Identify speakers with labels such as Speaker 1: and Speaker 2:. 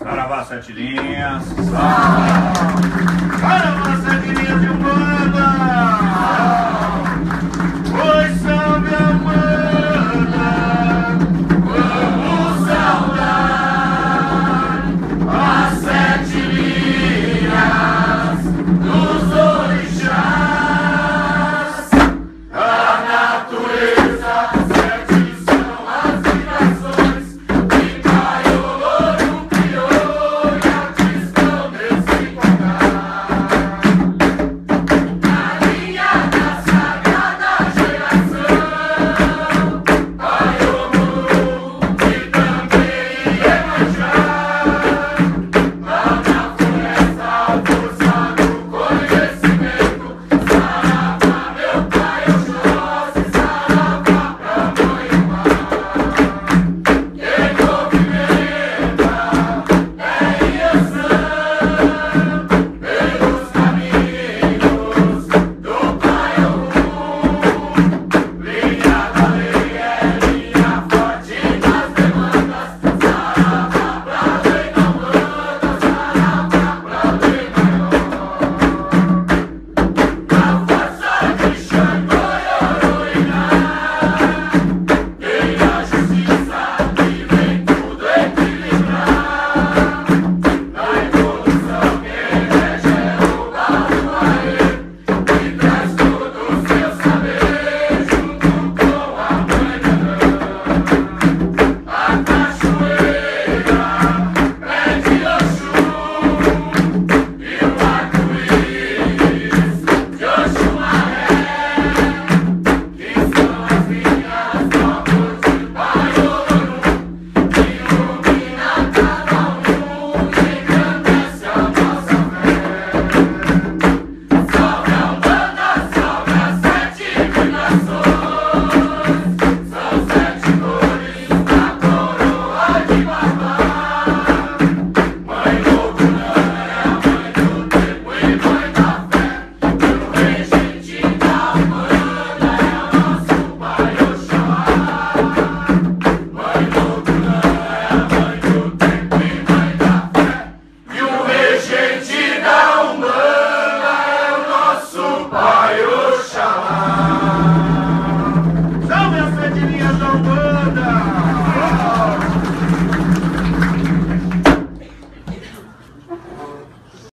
Speaker 1: Saravá sete linhas. Saravá